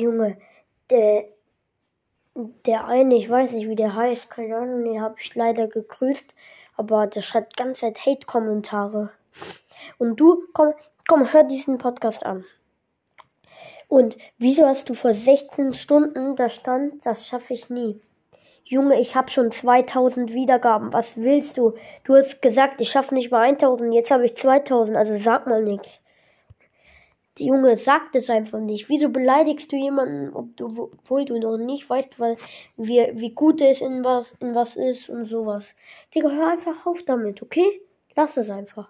Junge, der, der eine, ich weiß nicht, wie der heißt, keine Ahnung, den habe ich leider gegrüßt, aber der schreibt die ganze Zeit Hate-Kommentare. Und du, komm, komm, hör diesen Podcast an. Und wieso hast du vor 16 Stunden da stand, das schaffe ich nie? Junge, ich habe schon 2000 Wiedergaben. Was willst du? Du hast gesagt, ich schaffe nicht mal 1000. Jetzt habe ich 2000. Also sag mal nichts. Die Junge sagt es einfach nicht. Wieso beleidigst du jemanden, obwohl du noch nicht weißt, weil, wie, wie gut es in was, in was ist und sowas? Digga, hör einfach auf damit, okay? Lass es einfach.